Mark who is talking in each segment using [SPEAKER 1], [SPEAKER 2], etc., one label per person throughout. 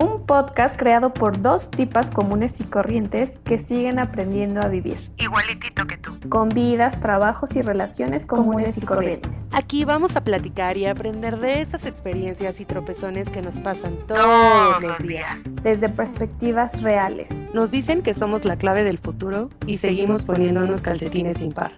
[SPEAKER 1] Un podcast creado por dos tipas comunes y corrientes que siguen aprendiendo a vivir.
[SPEAKER 2] Igualitito que tú.
[SPEAKER 1] Con vidas, trabajos y relaciones comunes y corrientes.
[SPEAKER 3] Aquí vamos a platicar y aprender de esas experiencias y tropezones que nos pasan todos los días.
[SPEAKER 1] Desde perspectivas reales.
[SPEAKER 3] Nos dicen que somos la clave del futuro y seguimos poniéndonos calcetines sin par.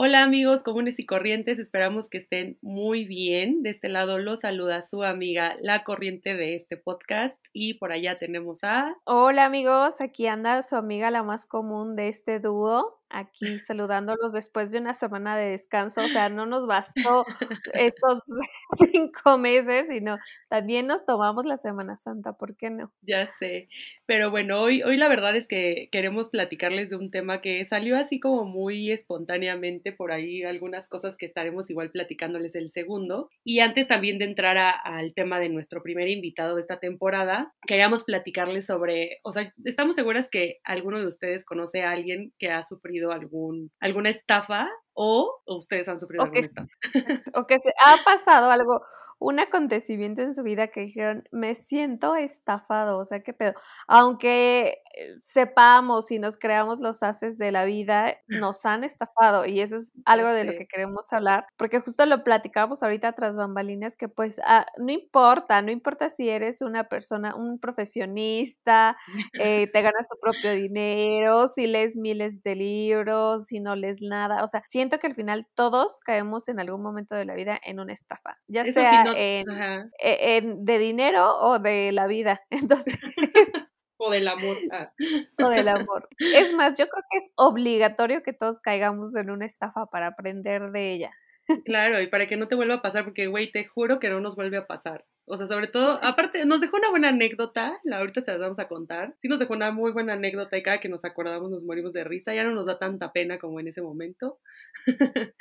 [SPEAKER 3] Hola amigos comunes y corrientes, esperamos que estén muy bien. De este lado los saluda su amiga La Corriente de este podcast y por allá tenemos a...
[SPEAKER 1] Hola amigos, aquí anda su amiga la más común de este dúo, aquí saludándolos después de una semana de descanso. O sea, no nos bastó estos cinco meses, sino también nos tomamos la Semana Santa, ¿por qué no?
[SPEAKER 3] Ya sé. Pero bueno, hoy, hoy la verdad es que queremos platicarles de un tema que salió así como muy espontáneamente por ahí, algunas cosas que estaremos igual platicándoles el segundo. Y antes también de entrar al tema de nuestro primer invitado de esta temporada, queríamos platicarles sobre, o sea, estamos seguras que alguno de ustedes conoce a alguien que ha sufrido algún, alguna estafa o, ustedes han sufrido alguna estafa.
[SPEAKER 1] O que se ha pasado algo un acontecimiento en su vida que dijeron, me siento estafado, o sea, qué pedo. Aunque eh, sepamos y nos creamos los haces de la vida, nos han estafado y eso es algo de lo que queremos hablar, porque justo lo platicábamos ahorita tras bambalinas, que pues ah, no importa, no importa si eres una persona, un profesionista, eh, te ganas tu propio dinero, si lees miles de libros, si no lees nada, o sea, siento que al final todos caemos en algún momento de la vida en una estafa, ya sea e, en, de dinero o de la vida. Entonces.
[SPEAKER 3] o del amor. Ah.
[SPEAKER 1] O del amor. Es más, yo creo que es obligatorio que todos caigamos en una estafa para aprender de ella.
[SPEAKER 3] Claro, y para que no te vuelva a pasar, porque, güey, te juro que no nos vuelve a pasar. O sea, sobre todo, aparte, nos dejó una buena anécdota, la ahorita se las vamos a contar. Sí nos dejó una muy buena anécdota y cada que nos acordamos nos morimos de risa. Ya no nos da tanta pena como en ese momento.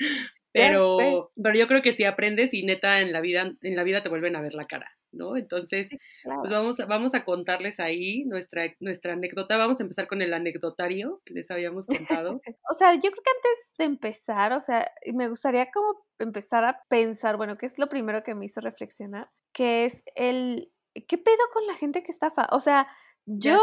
[SPEAKER 3] Pero, pero yo creo que si aprendes y neta en la vida, en la vida te vuelven a ver la cara, ¿no? Entonces, pues vamos, vamos a contarles ahí nuestra, nuestra anécdota. Vamos a empezar con el anecdotario que les habíamos contado.
[SPEAKER 1] o sea, yo creo que antes de empezar, o sea, me gustaría como empezar a pensar, bueno, ¿qué es lo primero que me hizo reflexionar? Que es el, ¿qué pedo con la gente que estafa? O sea, yo,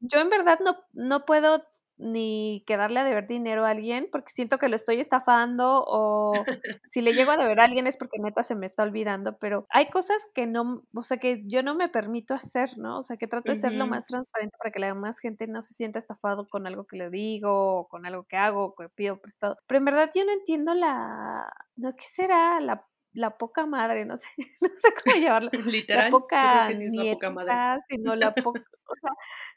[SPEAKER 1] yo en verdad no, no puedo ni que darle a deber dinero a alguien porque siento que lo estoy estafando o si le llego a deber a alguien es porque neta se me está olvidando, pero hay cosas que no, o sea, que yo no me permito hacer, ¿no? O sea, que trato de ser lo más transparente para que la demás gente no se sienta estafado con algo que le digo o con algo que hago o que pido prestado. Pero en verdad yo no entiendo la, no, ¿qué será? La la poca madre, no sé, no sé cómo llamarlo.
[SPEAKER 3] Literal.
[SPEAKER 1] La poca, no la poca madre. sino la poca,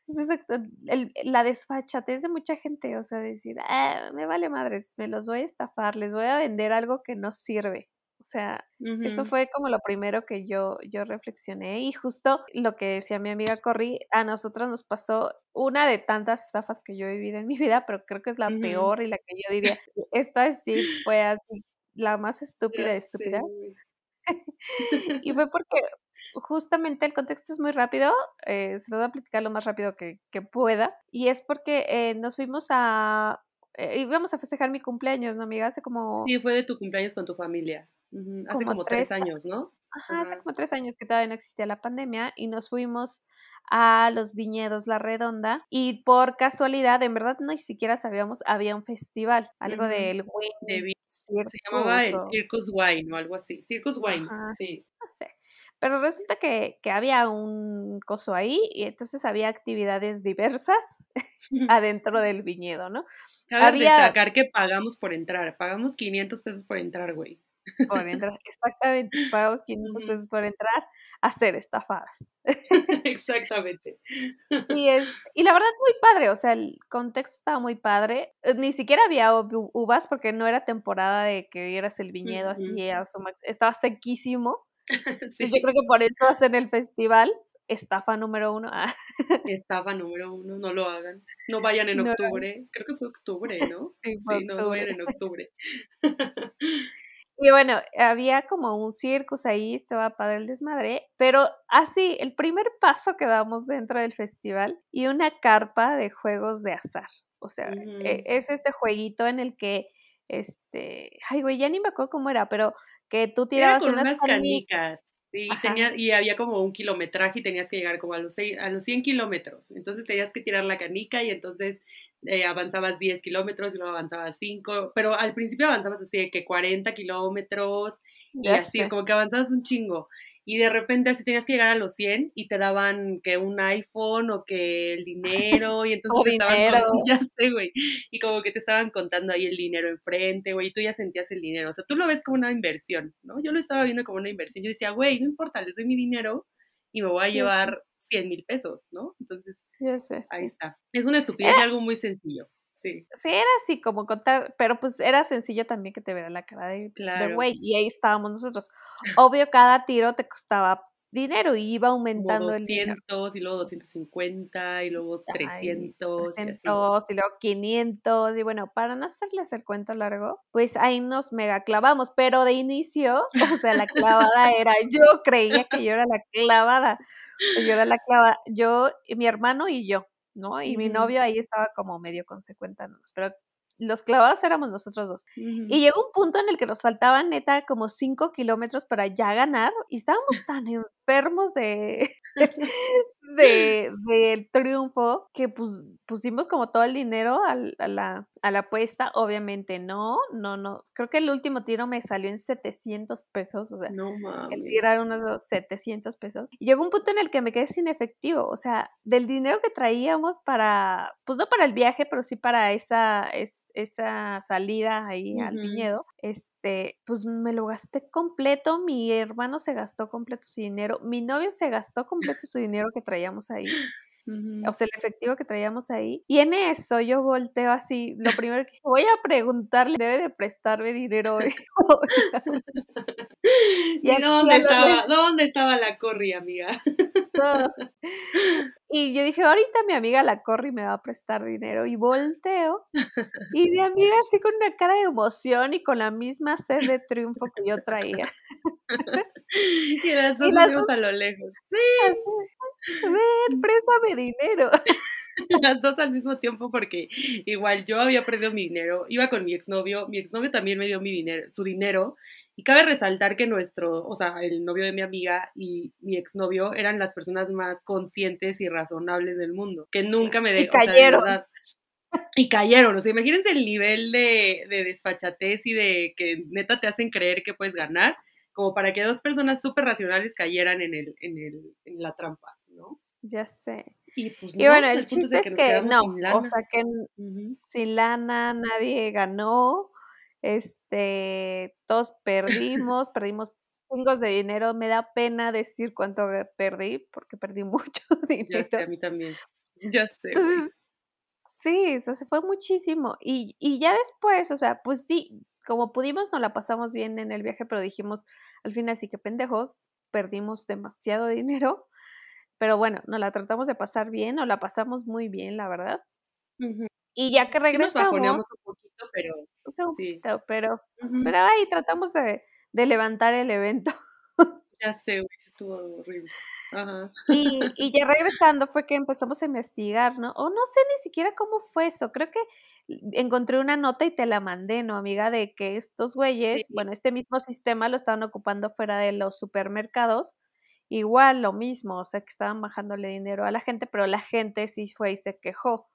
[SPEAKER 1] o sea, el, la desfachatez de mucha gente, o sea, decir, ah, me vale madres, me los voy a estafar, les voy a vender algo que no sirve. O sea, eso fue como lo primero que yo, yo reflexioné y justo lo que decía mi amiga Corri, a nosotros nos pasó una de tantas estafas que yo he vivido en mi vida, pero creo que es la peor y la que yo diría, esta sí fue así la más estúpida de estúpidas. y fue porque justamente el contexto es muy rápido, eh, se lo voy a platicar lo más rápido que, pueda, y es porque eh, nos fuimos a... Eh, íbamos a festejar mi cumpleaños, ¿no, amiga? Hace como...
[SPEAKER 3] Sí, fue de tu cumpleaños con tu familia. Hace como, tres, años, ¿no?
[SPEAKER 1] Ajá, hace como tres años que todavía no existía la pandemia y nos fuimos a los viñedos La Redonda y por casualidad, en verdad ni siquiera sabíamos, había un festival, algo del
[SPEAKER 3] Wine Se llamaba el Circus Wine o algo así. Circus Wine, sí.
[SPEAKER 1] No sé. Pero resulta que, que, había un coso ahí y entonces había actividades diversas adentro del viñedo, ¿no?
[SPEAKER 3] Cabe había... destacar que pagamos por entrar, pagamos 500 pesos por entrar, güey.
[SPEAKER 1] Por entrar, exactamente, pagamos 500 pesos por entrar a ser estafadas.
[SPEAKER 3] Exactamente.
[SPEAKER 1] Y, es, y la verdad muy padre, o sea, el contexto estaba muy padre. Eh, ni siquiera había uvas porque no era temporada de que vieras el viñedo así, estaba sequísimo. Sí. yo creo que por eso hacen el festival. Estafa número uno. Ah.
[SPEAKER 3] Estafa número uno, no lo hagan. No vayan en octubre. Creo que fue octubre, ¿no?
[SPEAKER 1] Sí, sí
[SPEAKER 3] no vayan en octubre.
[SPEAKER 1] Y bueno, había como un circus ahí, estaba padre el desmadre, pero así, el primer paso que damos dentro del festival y una carpa de juegos de azar. O sea, e, es este jueguito en el que, este, ay güey, ya ni me acuerdo cómo era, pero que tú tirabas
[SPEAKER 3] unas, canicas. Sí, y, tenía, y había como un kilometraje y tenías que llegar como a los, a los 100 kilómetros. Entonces tenías que tirar la canica y entonces eh, avanzabas 10 kilómetros y luego avanzabas 5, pero al principio avanzabas así de que 40 kilómetros y así, como que avanzabas un chingo. Y de repente así tenías que llegar a los 100 y te daban que un iPhone o que el dinero y entonces te estaban contando, ya sé, güey, y como que te estaban contando ahí el dinero enfrente, güey, y tú ya sentías el dinero. O sea, tú lo ves como una inversión, ¿no? Yo lo estaba viendo como una inversión. Yo decía, güey, no importa, les doy mi dinero y me voy a llevar 100 mil pesos, ¿no? Entonces, ahí está. Es una estupidez y algo muy sencillo. Sí.
[SPEAKER 1] Sí, era así como contar, pero pues era sencillo también que te viera la cara de, güey, y ahí estábamos nosotros. Obvio, cada tiro te costaba dinero y iba aumentando
[SPEAKER 3] el dinero. y luego 250 y luego 300.
[SPEAKER 1] 300 y, luego 500 y bueno, para no hacerles el cuento largo, pues ahí nos mega clavamos, pero de inicio, o sea, la clavada era, yo creía que yo era la clavada, yo era la clavada, yo, mi hermano y yo, ¿no? Y mi novio ahí estaba como medio consecuentándonos, pero los clavados éramos nosotros dos. Y llegó un punto en el que nos faltaban neta como cinco kilómetros para ya ganar y estábamos tan enfermos de, de, del triunfo que pues, pusimos como todo el dinero a, la, a la apuesta. Obviamente no, no, no. Creo que el último tiro me salió en 700 pesos. O sea,
[SPEAKER 3] no mames.
[SPEAKER 1] El tirar unos 700 pesos. Y llegó un punto en el que me quedé sin efectivo. O sea, del dinero que traíamos para, pues no para el viaje, pero sí para esa, esa salida ahí al viñedo, este, pues me lo gasté completo, mi hermano se gastó completo su dinero, mi novio se gastó completo su dinero que traíamos ahí. O sea, el efectivo que traíamos ahí. Y en eso yo volteo así. Lo primero que voy a preguntarle, debe de prestarme dinero hoy.
[SPEAKER 3] ¿Y, dónde estaba, dónde estaba la corri, amiga?
[SPEAKER 1] Y yo dije, ahorita mi amiga la corre y me va a prestar dinero. Y volteo. Y mi amiga así con una cara de emoción y con la misma sed de triunfo que yo traía.
[SPEAKER 3] y las dos nos vimos a lo lejos.
[SPEAKER 1] Ven, ven, préstame dinero.
[SPEAKER 3] Las dos al mismo tiempo porque igual yo había perdido mi dinero, iba con mi exnovio, mi exnovio también me dio mi dinero, su dinero y cabe resaltar que nuestro, o sea, el novio de mi amiga y mi exnovio eran las personas más conscientes y razonables del mundo, que nunca me
[SPEAKER 1] de, y cayeron.
[SPEAKER 3] y cayeron, o sea, imagínense el nivel de, de desfachatez y de que neta te hacen creer que puedes ganar, como para que dos personas súper racionales cayeran en, el, en, el, en la trampa, ¿no?
[SPEAKER 1] Ya sé.
[SPEAKER 3] Y, pues,
[SPEAKER 1] bueno, el, chiste es que, no, o sea que sin lana nadie ganó, este, todos perdimos, perdimos chingos de dinero, me da pena decir cuánto perdí, porque perdí mucho dinero.
[SPEAKER 3] Ya sé, a mí también, ya sé.
[SPEAKER 1] sí, eso se fue muchísimo. Y, y ya después, o sea, pues sí, como pudimos, nos la pasamos bien en el viaje, pero dijimos, al final sí que pendejos, perdimos demasiado dinero, pero bueno, nos la tratamos de pasar bien, nos la pasamos muy bien, la verdad. Y ya que regresamos...
[SPEAKER 3] Sí nos un poquito, pero...
[SPEAKER 1] sí. pero, pero ahí tratamos de, de levantar el evento.
[SPEAKER 3] Ya sé, güey, estuvo horrible. Ajá.
[SPEAKER 1] Y, y, ya regresando fue que empezamos a investigar, ¿no? O no sé ni siquiera cómo fue eso. Creo que encontré una nota y te la mandé, ¿no, amiga? De que estos güeyes, bueno, este mismo sistema lo estaban ocupando fuera de los supermercados. Igual lo mismo, o sea, que estaban bajándole dinero a la gente, pero la gente sí fue y se quejó.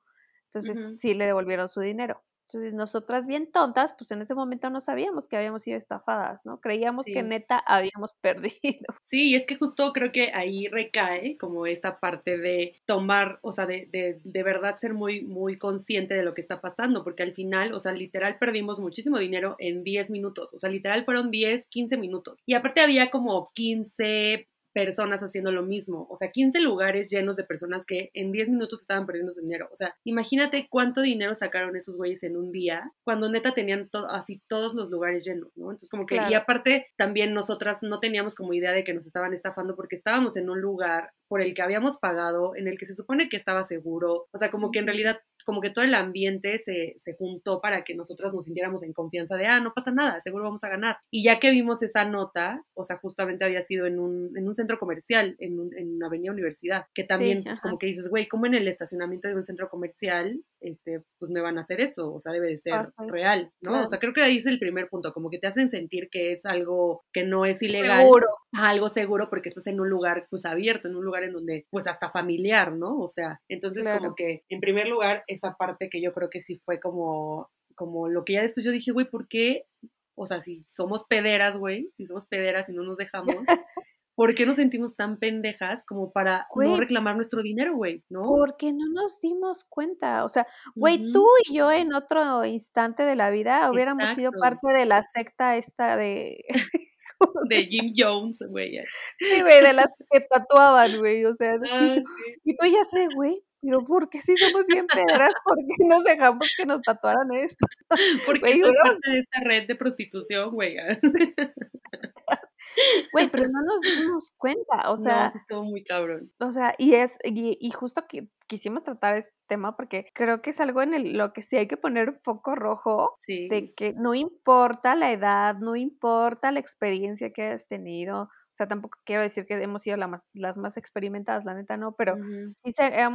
[SPEAKER 1] Entonces sí le devolvieron su dinero. Entonces, nosotras bien tontas, pues en ese momento no sabíamos que habíamos sido estafadas, ¿no? Creíamos que neta habíamos perdido.
[SPEAKER 3] Sí, y es que justo creo que ahí recae como esta parte de tomar, o sea, de, de, de verdad ser muy, muy consciente de lo que está pasando, porque al final, o sea, literal perdimos muchísimo dinero en 10 minutos, o sea, literal fueron 10, 15 minutos. Y aparte había como 15 personas haciendo lo mismo. O sea, 15 lugares llenos de personas que en 10 minutos estaban perdiendo su dinero. O sea, imagínate cuánto dinero sacaron esos güeyes en un día cuando neta tenían así todos los lugares llenos, ¿no? Entonces, como que, y aparte, también nosotras no teníamos como idea de que nos estaban estafando porque estábamos en un lugar por el que habíamos pagado, en el que se supone que estaba seguro. O sea, como que en realidad como que todo el ambiente se, se, juntó para que nosotras nos sintiéramos en confianza de, ah, no pasa nada, seguro vamos a ganar. Y ya que vimos esa nota, o sea, justamente había sido en un, en un centro comercial en, en una avenida universidad, que también pues, como que dices, güey, ¿cómo en el estacionamiento de un centro comercial, este, pues me van a hacer esto? O sea, debe de ser real, ¿no? O sea, creo que ahí es el primer punto, como que te hacen sentir que es algo que no es ilegal.
[SPEAKER 1] Seguro.
[SPEAKER 3] Algo seguro porque estás en un lugar pues abierto, en un lugar en donde pues hasta familiar, ¿no? O sea, entonces como que en primer lugar esa parte que yo creo que sí fue como como lo que ya después yo dije, güey, ¿por qué? O sea, si somos pederas, güey, si somos pederas y no nos dejamos, ¿por qué nos sentimos tan pendejas como para no reclamar nuestro dinero, güey? ¿No?
[SPEAKER 1] Porque no nos dimos cuenta. O sea, güey, tú y yo en otro instante de la vida hubiéramos sido parte de la secta esta de.
[SPEAKER 3] de Jim Jones, güey.
[SPEAKER 1] Sí, güey, de las que tatuaban, güey. O sea, ah, y tú ya sé, güey, pero ¿por qué si somos bien pedras? ¿Por qué nos dejamos que nos tatuaran esto?
[SPEAKER 3] Porque son parte de esta red de prostitución, güey.
[SPEAKER 1] Güey, pero no nos dimos cuenta, o sea.
[SPEAKER 3] No, estuvo muy cabrón.
[SPEAKER 1] O sea, y es, y, justo que quisimos tratar este tema porque creo que es algo en el, lo que sí hay que poner foco rojo de que no importa la edad, no importa la experiencia que hayas tenido, o sea, tampoco quiero decir que hemos sido más, las más experimentadas, la neta no, pero sí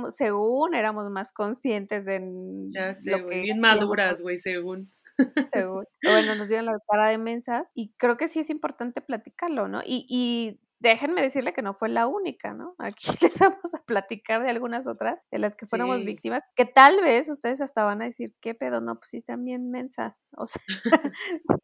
[SPEAKER 1] según éramos más conscientes en
[SPEAKER 3] ya sé, lo que bien maduras, güey, según.
[SPEAKER 1] Según. Bueno, nos dieron la cara de mensas y creo que sí es importante platicarlo, ¿no? Y, y déjenme decirle que no fue la única, ¿no? Aquí les vamos a platicar de algunas otras de las que fuéramos víctimas, que tal vez ustedes hasta van a decir, ¿qué pedo? No, pues sí están bien mensas. O sea,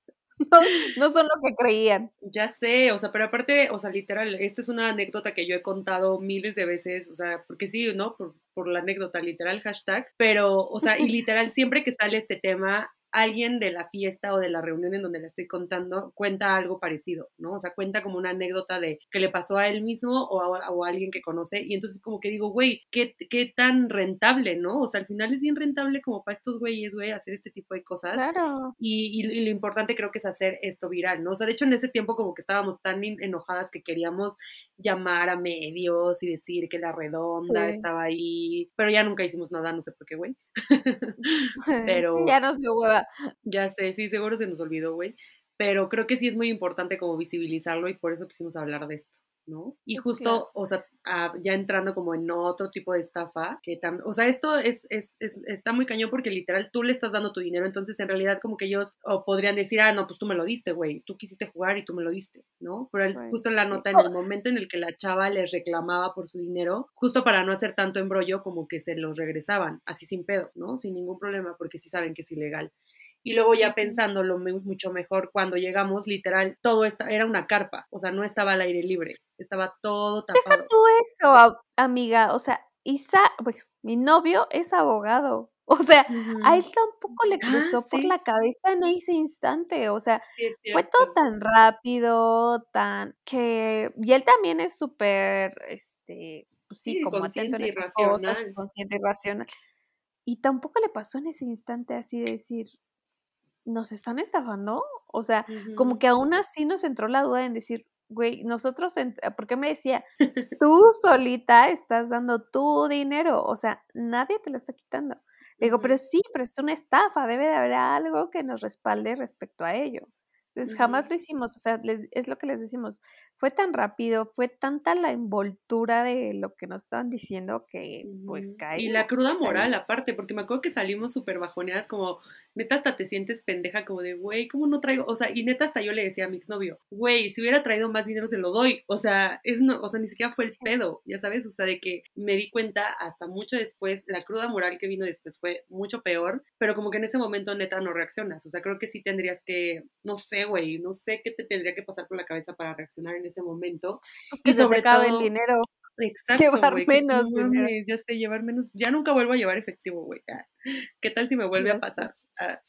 [SPEAKER 1] no, son lo que creían.
[SPEAKER 3] Ya sé, o sea, pero aparte, o sea, literal, esta es una anécdota que yo he contado miles de veces, o sea, porque sí, ¿no? Por, por la anécdota, literal, hashtag, pero, o sea, y literal, siempre que sale este tema, alguien de la fiesta o de la reunión en donde le estoy contando cuenta algo parecido, ¿no? O sea, cuenta como una anécdota de que le pasó a él mismo o a, alguien que conoce y entonces como que digo, güey, ¿qué, ¿qué, tan rentable, ¿no? O sea, al final es bien rentable como para estos güeyes, güey, hacer este tipo de cosas.
[SPEAKER 1] Claro.
[SPEAKER 3] Y, y, lo importante creo que es hacer esto viral, ¿no? O sea, de hecho en ese tiempo como que estábamos tan enojadas que queríamos llamar a medios y decir que la redonda estaba ahí, pero ya nunca hicimos nada, no sé por qué, güey. pero...
[SPEAKER 1] ya nos dio hueva
[SPEAKER 3] ya sé, sí, seguro se nos olvidó, güey. Pero creo que sí es muy importante como visibilizarlo y por eso quisimos hablar de esto. ¿No? Y justo, o sea, ah, ya entrando como en otro tipo de estafa, que también, o sea, esto es, es, es, está muy cañón porque literal tú le estás dando tu dinero, entonces en realidad como que ellos o podrían decir, ah, no, pues tú me lo diste, güey, tú quisiste jugar y tú me lo diste, ¿no? Pero justo en la nota, en el momento en el que la chava les reclamaba por su dinero, justo para no hacer tanto embrollo, como que se los regresaban, así sin pedo, ¿no? Sin ningún problema, porque sí saben que es ilegal. Y luego ya pensándolo mucho mejor, cuando llegamos, literal, todo esta, era una carpa, o sea, no estaba al aire libre, estaba todo tapado.
[SPEAKER 1] Deja tú eso, amiga, o sea, Isa, mi novio es abogado, o sea, a él tampoco le ah, cruzó por la cabeza en ese instante, o sea, fue todo tan rápido, tan que, y él también es súper, este, pues sí, como atento en esas cosas, consciente y racional. Y tampoco le pasó en ese instante así de decir, ¿nos están estafando? O sea, como que aún así nos entró la duda en decir, güey, nosotros, porque me decía, tú solita estás dando tu dinero, o sea, nadie te lo está quitando. Le digo, pero sí, pero es una estafa, debe de haber algo que nos respalde respecto a ello. Entonces, jamás lo hicimos, o sea, es lo que les decimos, fue tan rápido, fue tanta la envoltura de lo que nos estaban diciendo que pues cae.
[SPEAKER 3] Y la cruda moral aparte, porque me acuerdo que salimos súper bajoneadas, como neta hasta te sientes pendeja, como de, güey, ¿cómo no traigo? O sea, y neta hasta yo le decía a mi exnovio, güey, si hubiera traído más dinero se lo doy, o sea, es no, o sea, ni siquiera fue el pedo, ya sabes, o sea, de que me di cuenta hasta mucho después, la cruda moral que vino después fue mucho peor, pero como que en ese momento neta no reaccionas, o sea, creo que sí tendrías que, no sé, güey, no sé qué te tendría que pasar por la cabeza para reaccionar en ese momento.
[SPEAKER 1] Pues y sobre todo el dinero.
[SPEAKER 3] Exacto, llevar menos Ya sé, llevar menos. Ya nunca vuelvo a llevar efectivo, güey. ¿Qué tal si me vuelve a pasar? Ah,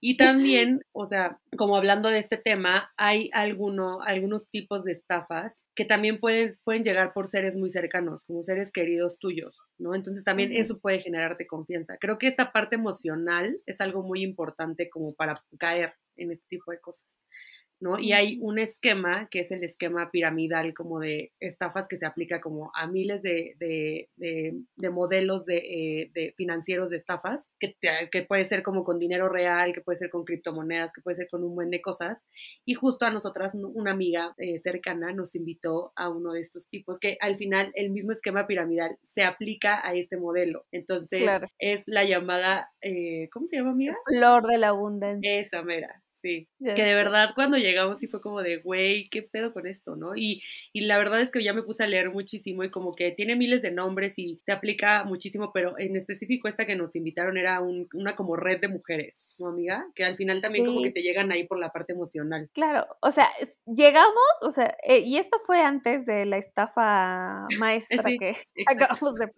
[SPEAKER 3] y también, o sea, como hablando de este tema, hay alguno, algunos tipos de estafas que también pueden, pueden llegar por seres muy cercanos, como seres queridos tuyos, ¿no? Entonces también eso puede generarte confianza. Creo que esta parte emocional es algo muy importante como para caer en este tipo de cosas. ¿No? Y hay un esquema que es el esquema piramidal como de estafas que se aplica como a miles de, de, de, modelos de, de, financieros de estafas, que, que puede ser como con dinero real, que puede ser con criptomonedas, que puede ser con un buen de cosas. Y justo a nosotras, una amiga eh, cercana nos invitó a uno de estos tipos, que al final el mismo esquema piramidal se aplica a este modelo. Entonces, es la llamada, eh, ¿cómo se llama, amiga?
[SPEAKER 1] Flor de la abundancia.
[SPEAKER 3] Esa mera. Sí, que de verdad cuando llegamos sí fue como de, güey, ¿qué pedo con esto, no? Y, y, la verdad es que ya me puse a leer muchísimo y como que tiene miles de nombres y se aplica muchísimo, pero en específico esta que nos invitaron era una como red de mujeres, ¿no, amiga? Que al final también como que te llegan ahí por la parte emocional.
[SPEAKER 1] Claro, o sea, llegamos, o sea, eh, y esto fue antes de la estafa maestra que acabamos de...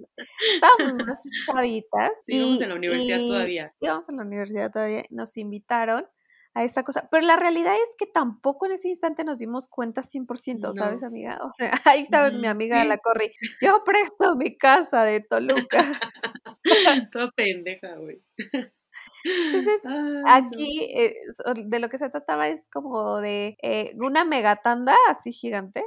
[SPEAKER 1] Estábamos unas chavitas.
[SPEAKER 3] Sí, íbamos en la universidad todavía.
[SPEAKER 1] Íbamos en la universidad todavía, nos invitaron a esta cosa. Pero la realidad es que tampoco en ese instante nos dimos cuenta 100%, ¿sabes, amiga? O sea, ahí está mi amiga de la Corri. Yo presto mi casa de Toluca.
[SPEAKER 3] Toda pendeja, güey.
[SPEAKER 1] Entonces, aquí eh, de lo que se trataba es como de eh, una megatanda así gigante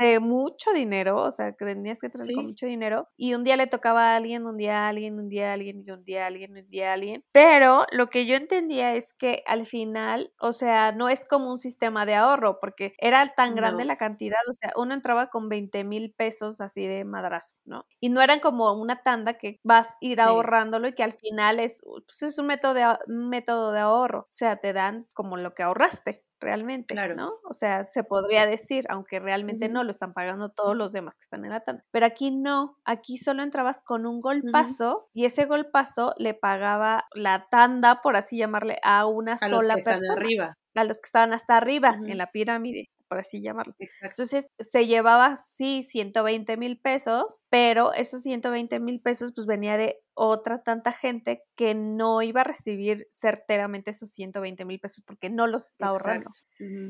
[SPEAKER 1] de mucho dinero, o sea, que tenías que tener con mucho dinero, y un día le tocaba a alguien, un día a alguien, un día a alguien, y un día a alguien, un día a alguien. Pero lo que yo entendía es que al final, o sea, no es como un sistema de ahorro, porque era tan grande la cantidad, o sea, uno entraba con 20 mil pesos así de madrazo, ¿no? Y no eran como una tanda que vas a ir ahorrándolo y que al final es, pues es un método de, un método de ahorro, o sea, te dan como lo que ahorraste realmente, claro. ¿no? O sea, se podría decir, aunque realmente no lo están pagando todos los demás que están en la tanda. Pero aquí no, aquí solo entrabas con un golpazo y ese golpazo le pagaba la tanda, por así llamarle, a una sola persona.
[SPEAKER 3] arriba.
[SPEAKER 1] A los que estaban hasta arriba en la pirámide por así llamarlo. Entonces se llevaba, sí, 120 mil pesos, pero esos 120 mil pesos pues venía de otra tanta gente que no iba a recibir certeramente esos 120 mil pesos porque no los está ahorrando.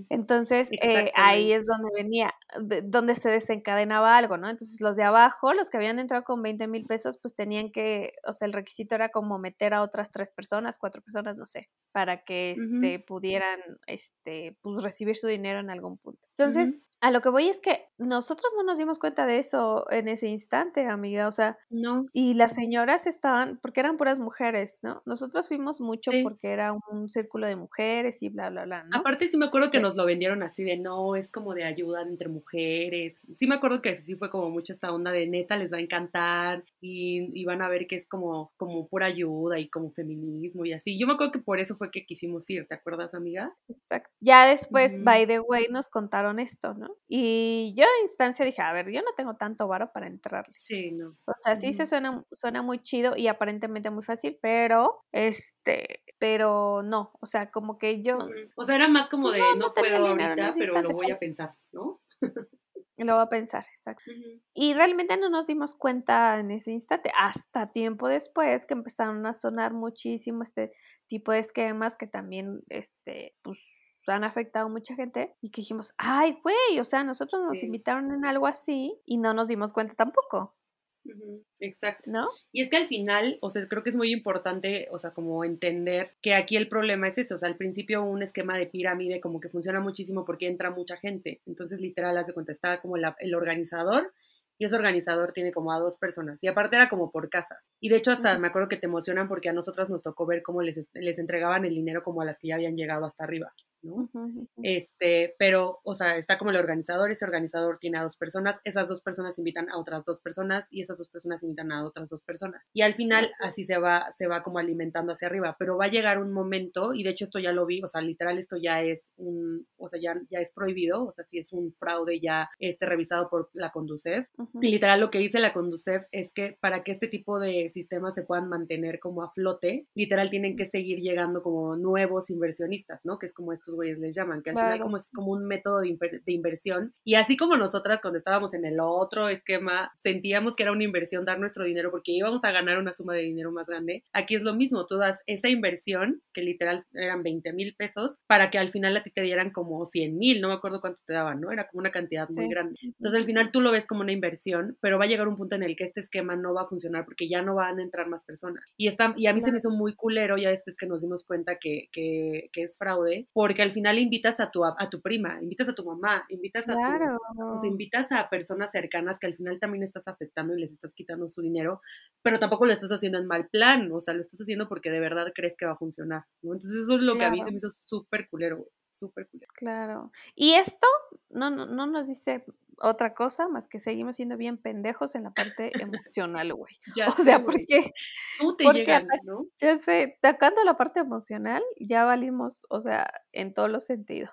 [SPEAKER 1] Entonces eh, ahí es donde venía, donde se desencadenaba algo, ¿no? Entonces los de abajo, los que habían entrado con 20 mil pesos, pues tenían que, o sea, el requisito era como meter a otras tres personas, cuatro personas, no sé, para que este, pudieran este, pues, recibir su dinero en algún punto. Entonces, a lo que voy es que nosotros no nos dimos cuenta de eso en ese instante, amiga, o sea,
[SPEAKER 3] no.
[SPEAKER 1] Y las señoras estaban, porque eran puras mujeres, ¿no? Nosotros fuimos mucho porque era un círculo de mujeres y bla, bla, bla, ¿no?
[SPEAKER 3] Aparte sí me acuerdo que nos lo vendieron así de, no, es como de ayuda entre mujeres. Sí me acuerdo que sí fue como mucho esta onda de neta, les va a encantar y, van a ver que es como, como pura ayuda y como feminismo y así. Yo me acuerdo que por eso fue que quisimos ir, ¿te acuerdas, amiga?
[SPEAKER 1] Exacto. Ya después, by the way, nos contaron esto, ¿no? Y yo en instancia dije, a ver, yo no tengo tanto varo para entrarle.
[SPEAKER 3] Sí, no.
[SPEAKER 1] O sea, sí se suena, suena muy chido y aparentemente muy fácil, pero este, pero no, o sea, como que yo...
[SPEAKER 3] O sea, era más como de, no, puedo ahorita, pero lo voy a pensar, ¿no?
[SPEAKER 1] Lo voy a pensar, exacto. Y realmente no nos dimos cuenta en ese instante, hasta tiempo después que empezaron a sonar muchísimo este tipo de esquemas que también, este, pues, han afectado mucha gente y que dijimos, ay, güey, o sea, nosotros nos invitaron en algo así y no nos dimos cuenta tampoco.
[SPEAKER 3] Exacto.
[SPEAKER 1] ¿No?
[SPEAKER 3] Y es que al final, o sea, creo que es muy importante, o sea, como entender que aquí el problema es eso, o sea, al principio un esquema de pirámide como que funciona muchísimo porque entra mucha gente, entonces literal, hace cuenta, está como el organizador y ese organizador tiene como a dos personas y aparte era como por casas y de hecho hasta me acuerdo que te emocionan porque a nosotras nos tocó ver cómo les, les entregaban el dinero como a las que ya habían llegado hasta arriba, ¿no? Este, pero, o sea, está como el organizador, ese organizador tiene a dos personas, esas dos personas invitan a otras dos personas y esas dos personas invitan a otras dos personas y al final así se va, se va como alimentando hacia arriba, pero va a llegar un momento y de hecho esto ya lo vi, o sea, literal esto ya es un, o sea, ya, ya es prohibido, o sea, si es un fraude ya este revisado por la Conducef. Y literal lo que dice la Conducef es que para que este tipo de sistemas se puedan mantener como a flote, literal tienen que seguir llegando como nuevos inversionistas, ¿no? Que es como estos güeyes les llaman, que al final como es como un método de, inversión. Y así como nosotras cuando estábamos en el otro esquema sentíamos que era una inversión dar nuestro dinero porque íbamos a ganar una suma de dinero más grande, aquí es lo mismo, tú das esa inversión, que literal eran 20 mil pesos, para que al final a ti te dieran como 100 mil, no me acuerdo cuánto te daban, ¿no? Era como una cantidad muy grande. Entonces al final tú lo ves como una inversión pero va a llegar un punto en el que este esquema no va a funcionar porque ya no van a entrar más personas. Y, está, y a mí se me hizo muy culero ya después que nos dimos cuenta que, que, que es fraude, porque porque al final invitas a tu, a, tu prima, invitas a tu mamá, invitas a
[SPEAKER 1] claro.
[SPEAKER 3] tu, invitas a personas cercanas que al final también estás afectando y les estás quitando su dinero, pero tampoco lo estás haciendo en mal plan, o sea, lo estás haciendo porque de verdad crees que va a funcionar, ¿no? Entonces eso es lo que a mí se me hizo súper culero, súper culero.
[SPEAKER 1] Claro. Y esto no, no, no nos dice otra cosa más que seguimos siendo bien pendejos en la parte emocional, güey. o sea, porque,
[SPEAKER 3] ¿Cómo te llegan, no?
[SPEAKER 1] Ya sé, tocando la parte emocional, ya valimos, o sea, en todos los sentidos.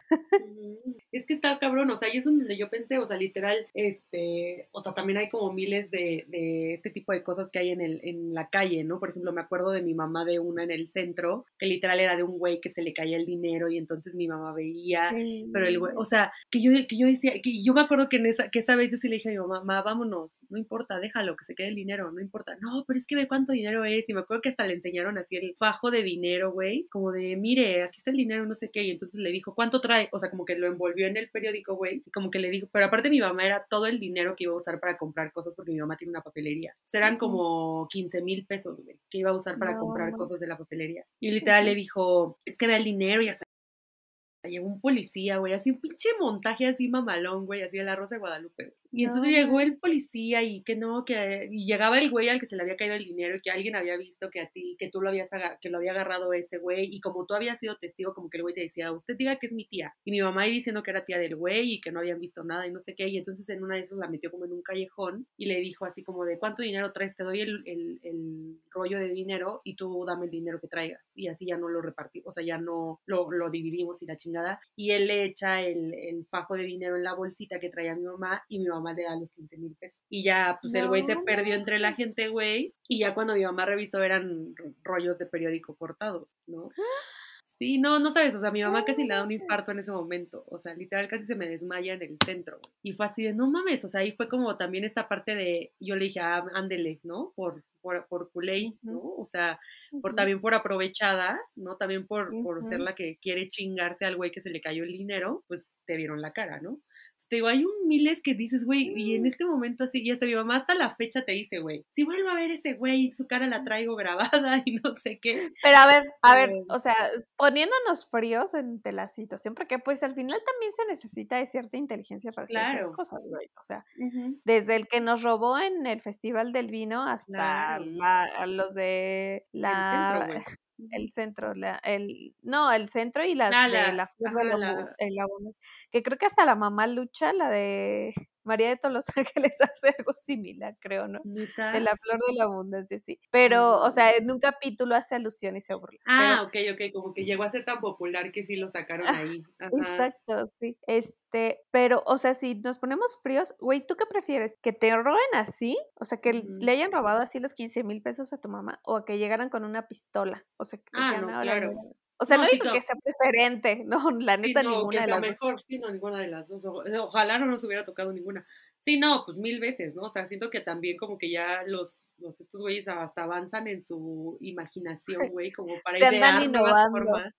[SPEAKER 3] es que está cabrón, o sea, y es donde yo pensé, o sea, literal, este, o sea, también hay como miles de, de este tipo de cosas que hay en, el, en la calle, ¿no? Por ejemplo, me acuerdo de mi mamá de una en el centro, que literal era de un güey que se le caía el dinero y entonces mi mamá veía, pero el güey, o sea, que yo, que yo decía, que yo me acuerdo que en esa, que esa vez yo sí le dije a mi mamá, vámonos, no importa, déjalo, que se quede el dinero, no importa. No, pero es que ve cuánto dinero es. Y me acuerdo que hasta le enseñaron así el fajo de dinero, güey, como de, mire, aquí está el dinero, no sé qué. Y entonces le dijo, ¿cuánto trae? O sea, como que lo envolvió en el periódico, güey, y como que le dijo, pero aparte mi mamá era todo el dinero que iba a usar para comprar cosas porque mi mamá tiene una papelería. Serán como 15 mil pesos, güey, que iba a usar para comprar cosas de la papelería. Y literal le dijo, es que ve el dinero y hasta llegó un policía, güey, así un pinche montaje así mamalón, güey, así de la Rosa de Guadalupe. Y entonces llegó el policía y que no, que y llegaba el güey al que se le había caído el dinero y que alguien había visto que a ti, que tú lo habías que lo había agarrado ese güey y como tú habías sido testigo, como que el güey te decía, usted diga que es mi tía. Y mi mamá ahí diciendo que era tía del güey y que no habían visto nada y no sé qué. Y entonces en una de esas la metió como en un callejón y le dijo así como de, ¿cuánto dinero traes? Te doy el, el, el rollo de dinero y tú dame el dinero que traigas. Y así ya no lo repartimos, o sea, ya no lo, lo dividimos y la chingada. Y él le echa el, el fajo de dinero en la bolsita que traía mi mamá y mi mamá le da los 15 mil pesos. Y ya, pues el güey se perdió entre la gente, güey. Y ya cuando mi mamá revisó eran rollos de periódico cortados, ¿no? Sí, no, no sabes, o sea, mi mamá casi le da un infarto en ese momento, o sea, literal casi se me desmaya en el centro. Y fue así de, no mames, o sea, ahí fue como también esta parte de, yo le dije, ah, ándele, ¿no? Por, por, por ¿no? O sea, por, también por aprovechada, ¿no? También por, por ser la que quiere chingarse al güey que se le cayó el dinero, pues te vieron la cara, ¿no? te digo, hay un miles que dices, güey, y en mm. este momento así, y hasta mi mamá hasta la fecha te dice, güey, si vuelvo a ver ese güey, su cara la traigo grabada y no sé qué.
[SPEAKER 1] Pero a ver, a ver, o sea, poniéndonos fríos ante la situación, porque pues al final también se necesita de cierta inteligencia para hacer esas cosas, güey. O sea, desde el que nos robó en el Festival del Vino hasta los de la el centro, la, el, no, el centro y la, ah, de la flor de la, que creo que hasta la mamá lucha, la de María de todos los Ángeles hace algo similar, creo, ¿no? De la flor de la abundancia, sí. Pero, o sea, en un capítulo hace alusión y se burla.
[SPEAKER 3] Ah, ok, ok, como que llegó a ser tan popular que sí lo sacaron ahí.
[SPEAKER 1] Exacto, sí. Este, pero, o sea, si nos ponemos fríos, güey, ¿tú qué prefieres? ¿Que te roben así? O sea, que le hayan robado así los 15 mil pesos a tu mamá o que llegaran con una pistola. O sea, que
[SPEAKER 3] ah, no, claro.
[SPEAKER 1] O sea, no, digo que sea preferente, no, la neta
[SPEAKER 3] no,
[SPEAKER 1] ninguna
[SPEAKER 3] de las mejor, Sí, no, ninguna de las dos. Ojalá no nos hubiera tocado ninguna. Sí, no, pues mil veces, ¿no? O sea, siento que también como que ya los, los estos güeyes hasta avanzan en su imaginación, güey, como para idear nuevas formas.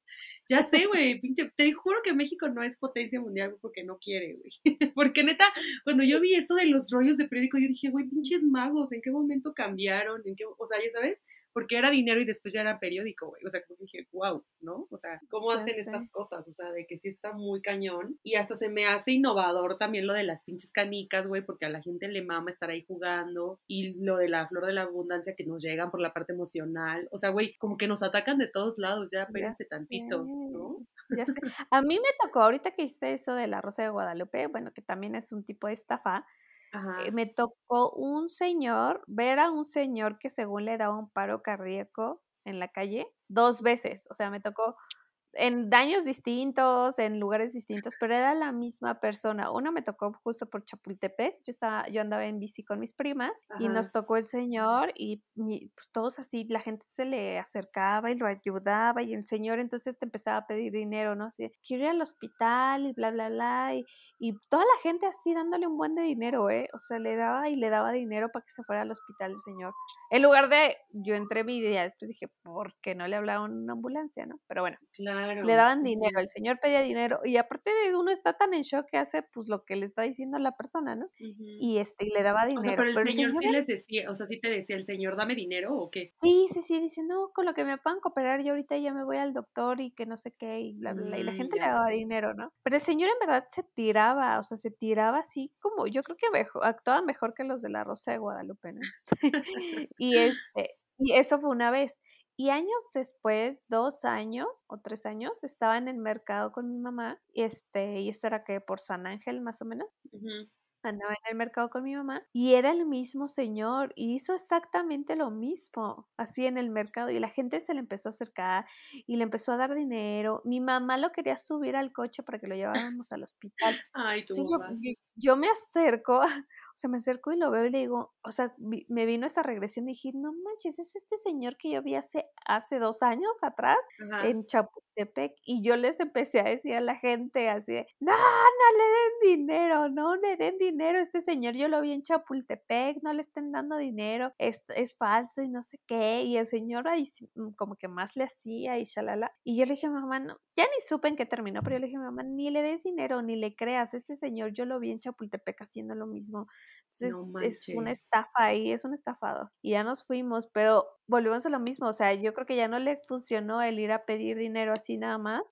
[SPEAKER 3] Ya sé, güey, pinche, te juro que México no es potencia mundial porque no quiere, güey. Porque neta, cuando yo vi eso de los rollos de periódico, yo dije, güey, pinches magos, ¿en qué momento cambiaron? ¿En qué, o sea, ya sabes, porque era dinero y después ya era periódico, güey. O sea, como dije, wow, ¿no? O sea, ¿cómo hacen estas cosas? O sea, de que sí está muy cañón. Y hasta se me hace innovador también lo de las pinches canicas, güey, porque a la gente le mama estar ahí jugando. Y lo de la flor de la abundancia que nos llegan por la parte emocional. O sea, güey, como que nos atacan de todos lados, ya espérense tantito, ¿no?
[SPEAKER 1] Ya sé. A mí me tocó, ahorita que hiciste eso de la Rosa de Guadalupe, bueno, que también es un tipo de estafa, eh, me tocó un señor, ver a un señor que según le daba un paro cardíaco en la calle dos veces. O sea, me tocó en daños distintos, en lugares distintos, pero era la misma persona. Una me tocó justo por Chapultepec, yo estaba, yo andaba en bici con mis primas y nos tocó el señor y pues, todos así, la gente se le acercaba y lo ayudaba y el señor entonces te empezaba a pedir dinero, ¿no? Así, quiero ir al hospital y bla, bla, bla, y, y toda la gente así dándole un buen de dinero, ¿eh? O sea, le daba y le daba dinero para que se fuera al hospital el señor. En lugar de, yo entré mi idea, después dije, ¿por qué no le hablaron una ambulancia, no? Pero bueno.
[SPEAKER 3] Claro Claro.
[SPEAKER 1] Le daban dinero, el señor pedía dinero y aparte de uno está tan en shock que hace pues lo que le está diciendo la persona, ¿no? Y este y le daba dinero. O sea,
[SPEAKER 3] pero el, señor, sí les decía, o sea, sí te decía el señor, dame dinero o qué?
[SPEAKER 1] Sí, sí, sí, dice, "No, con lo que me puedan cooperar yo ahorita ya me voy al doctor y que no sé qué y bla bla, y la mm, gente le daba dinero, ¿no? Pero el señor en verdad se tiraba, o sea, se tiraba así como yo creo que mejor, actuaba mejor que los de la Rosa de Guadalupe, ¿no? y este y eso fue una vez. Y años después, dos años o tres años, estaba en el mercado con mi mamá, este, y esto era que por San Ángel más o menos andaba en el mercado con mi mamá y era el mismo señor y hizo exactamente lo mismo, así en el mercado y la gente se le empezó a acercar y le empezó a dar dinero. Mi mamá lo quería subir al coche para que lo lleváramos al hospital.
[SPEAKER 3] Ay, tu
[SPEAKER 1] mamá. Yo, me acerco, o sea, me acerco y lo veo y le digo, o sea, me vino esa regresión y dije, no manches, es este señor que yo vi hace, hace dos años atrás en Chapultepec y yo les empecé a decir a la gente así no, no le den dinero, no le den dinero dinero, este señor yo lo vi en Chapultepec, no le estén dando dinero, es, es falso y no sé qué, y el señor ahí mm, como que más le hacía y shalala. Y yo le dije, mamá, no, ya ni supe en qué terminó, pero yo le dije, mamá, ni le des dinero, ni le creas, este señor yo lo vi en Chapultepec haciendo lo mismo. Entonces es una estafa ahí, es un estafado. Y ya nos fuimos, pero volvemos a lo mismo, o sea, yo creo que ya no le funcionó el ir a pedir dinero así nada más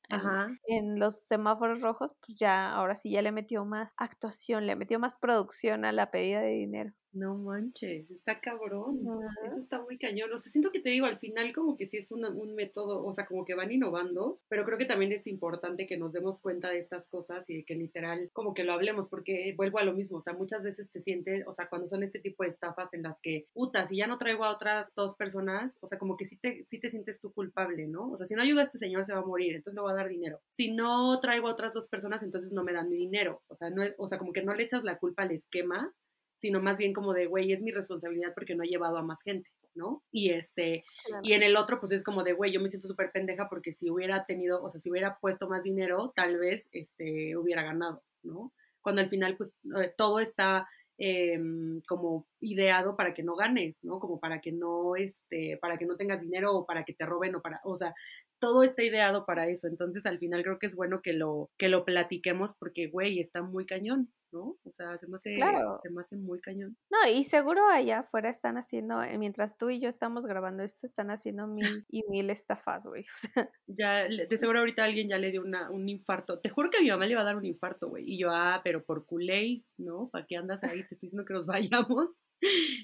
[SPEAKER 1] en, los semáforos rojos, pues ya, ahora sí ya le metió más actuación, le metió más producción a la pedida de dinero.
[SPEAKER 3] No manches, está cabrón. Eso está muy cañón. O sea, siento que te digo, al final como que sí es un método, o sea, como que van innovando, pero creo que también es importante que nos demos cuenta de estas cosas y que literal como que lo hablemos, porque vuelvo a lo mismo, o sea, muchas veces te sientes, o sea, cuando son este tipo de estafas en las que, puta, si ya no traigo a otras dos personas, o sea, como que sí te, sí te sientes tú culpable, ¿no? O sea, si no ayuda a este señor se va a morir, entonces le voy a dar dinero. Si no traigo a otras dos personas, entonces no me dan mi dinero. O sea, no, o sea, como que no le echas la culpa al esquema, sino más bien como de, güey, es mi responsabilidad porque no he llevado a más gente, ¿no? Y este, y en el otro, pues es como de, güey, yo me siento súper pendeja porque si hubiera tenido, o sea, si hubiera puesto más dinero, tal vez, este, hubiera ganado, ¿no? Cuando al final, pues, eh, todo está em, como ideado para que no ganes, ¿no? Como para que no, este, para que no tengas dinero o para que te roben o para, o sea, todo está ideado para eso. Entonces, al final creo que es bueno que lo, que lo platiquemos porque, güey, está muy cañón, ¿no? O sea, se me hace, se me hace muy cañón.
[SPEAKER 1] No, y seguro allá afuera están haciendo, eh, mientras tú y yo estamos grabando esto, están haciendo mil y mil estafas, güey.
[SPEAKER 3] ya, de seguro ahorita alguien ya le dio una, un infarto. Te juro que a mi mamá le iba a dar un infarto, güey. Y yo, ah, pero por culé, ¿no? ¿Para qué andas ahí? Te estoy diciendo que nos vayamos.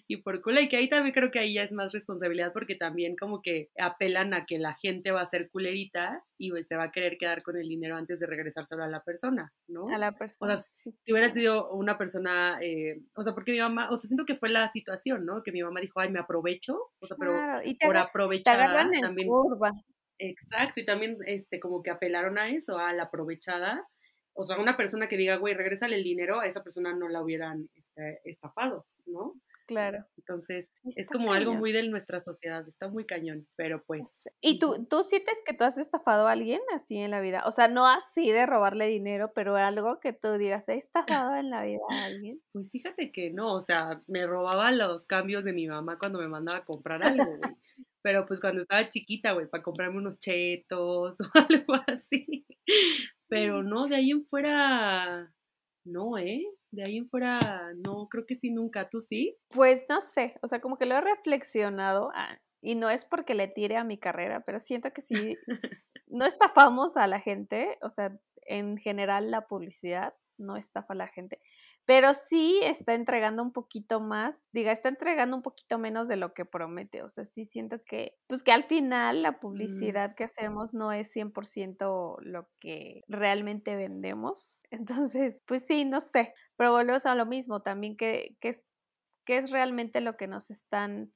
[SPEAKER 3] y por culé, que ahí también creo que ahí ya es más responsabilidad porque también como que apelan a que la gente va a ser culerita y se va a querer quedar con el dinero antes de regresárselo a la persona, ¿no?
[SPEAKER 1] A la persona.
[SPEAKER 3] O sea, si hubiera sido una persona, eh, o sea, porque mi mamá, o sea, siento que fue la situación, ¿no? Que mi mamá dijo, ay, me aprovecho, o sea, pero por aprovechar también. Exacto, y también, este, como que apelaron a eso, a la aprovechada. O sea, una persona que diga, güey, regrésale el dinero, a esa persona no la hubieran este, estafado, ¿no?
[SPEAKER 1] Claro.
[SPEAKER 3] Entonces, es como algo muy de nuestra sociedad, está muy cañón, pero pues...
[SPEAKER 1] ¿Y tú, tú sientes que tú has estafado a alguien así en la vida? O sea, no así de robarle dinero, pero algo que tú digas, ¿he estafado en la vida a alguien?
[SPEAKER 3] Pues fíjate que no, o sea, me robaba los cambios de mi mamá cuando me mandaba a comprar algo, güey. Pero pues cuando estaba chiquita, güey, para comprarme unos chetos o algo así. Pero no, de ahí en fuera, no, ¿eh? De ahí en fuera, no, creo que sí, nunca. ¿Tú sí?
[SPEAKER 1] Pues no sé, o sea, como que lo he reflexionado ah, y no es porque le tire a mi carrera, pero siento que sí, no estafamos a la gente, o sea, en general la publicidad no estafa a la gente, pero sí está entregando un poquito más, diga, está entregando un poquito menos de lo que promete, o sea, sí siento que, pues que al final la mm. publicidad que hacemos no es 100% lo que realmente vendemos, entonces, pues sí, no sé, pero volvemos a lo mismo también, que, que, es, que es realmente lo que nos están